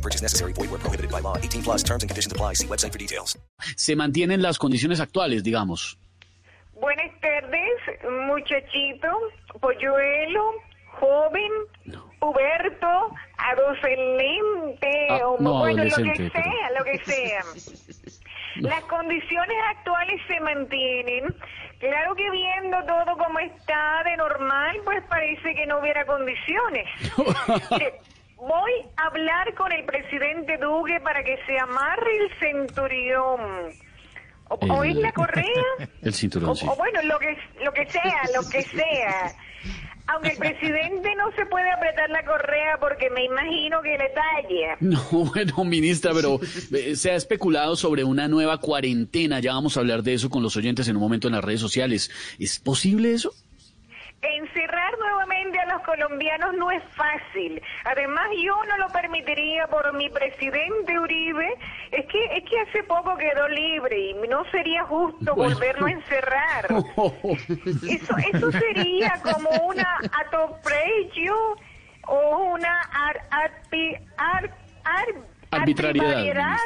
No purchase necessary. Void where prohibited by law. 18 plus terms and conditions apply. See website for details. Se mantienen las condiciones actuales, digamos. Buenas tardes, muchachito, polluelo, joven, puberto, adolescente, Ah, o no, bueno, lo que adolescente, pero- sea, lo que sea. Las condiciones actuales se mantienen. Claro que viendo todo como está de normal, pues parece que no hubiera condiciones. Voy a hablar con el presidente Duque para que se amarre el centurión. ¿O, o es El- la correa? El cinturón, O, sí. o bueno, lo que, lo que sea, lo que sea. Aunque el presidente no se puede apretar la correa porque me imagino que le talla. No, bueno, ministra, pero eh, se ha especulado sobre una nueva cuarentena. Ya vamos a hablar de eso con los oyentes en un momento en las redes sociales. ¿Es posible eso? Encerrar nuevamente a los colombianos no es fácil. Además, yo no lo permitiría por mi presidente Uribe. Es que es que hace poco quedó libre y no sería justo volverlo a encerrar. Eso, eso sería como una atopregio o una ar, arpi- ar- ar- Arbitrariedad, arbitrariedad.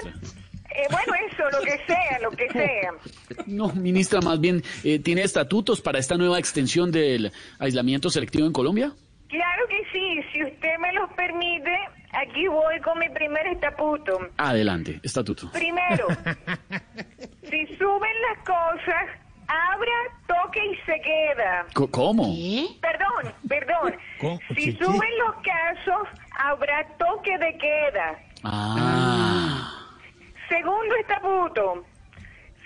Eh, bueno, eso, lo que sea, lo que sea. No, ministra, más bien, eh, ¿tiene estatutos para esta nueva extensión del aislamiento selectivo en Colombia? Claro que sí, si usted me los permite, aquí voy con mi primer estatuto. Adelante, estatuto. Primero, si suben las cosas, abra, toque y se queda. ¿Cómo? Perdón, perdón. ¿Cómo? Si ¿Qué, qué? suben los casos, habrá toque de queda. Ah. Segundo estatuto,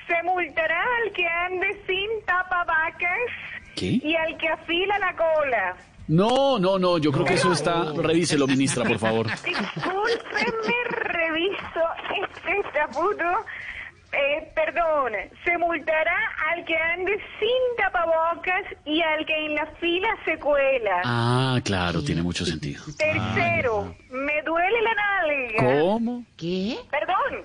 se multará al que ande sin tapabacas ¿Qué? y al que afila la cola. No, no, no, yo creo que eso está... Revíselo, ministra, por favor. Discúlpeme, reviso este estatuto. Eh, perdón, se multará al que ande sin tapabocas y al que en la fila se cuela. Ah, claro, tiene mucho sentido. Tercero, me duele la ¿Cómo? ¿Qué? Perdón,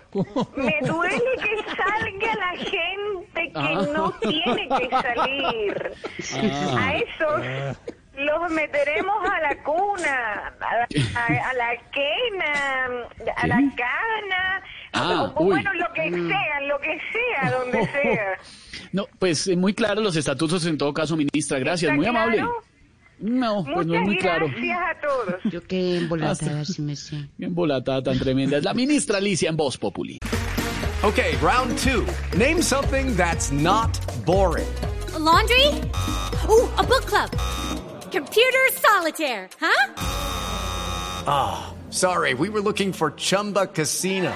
me duele que salga la gente que Ah. no tiene que salir. Ah. A esos los meteremos a la cuna, a la, a- a la quena, a la cana, Ah, o- o uy. bueno, lo que sea, lo que sea, donde sea. No, pues eh, muy claro los estatutos en todo caso, ministra. Gracias, ¿Está muy amable. claro? No, pues no es Muchas muy claro. gracias a todos. Yo quedé embolatada, si me sé. Qué embolatada tan tremenda. Es la ministra Alicia en Voz Populi. Okay, round two. Name something that's not boring. A laundry? Ooh, a book club. Computer solitaire, huh? Ah, oh, Sorry, we were looking for Chumba Casino.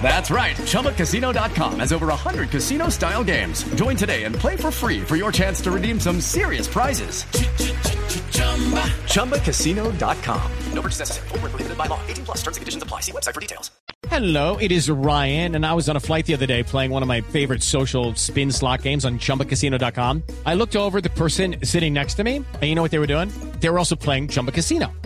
That's right. ChumbaCasino.com has over 100 casino style games. Join today and play for free for your chance to redeem some serious prizes. Chumba. ChumbaCasino.com. No purchase necessary. Where prohibited by law. 18 plus terms and conditions apply. See website for details. Hello, it is Ryan, and I was on a flight the other day playing one of my favorite social spin slot games on chumbacasino.com. I looked over the person sitting next to me, and you know what they were doing? They were also playing Chumba Casino.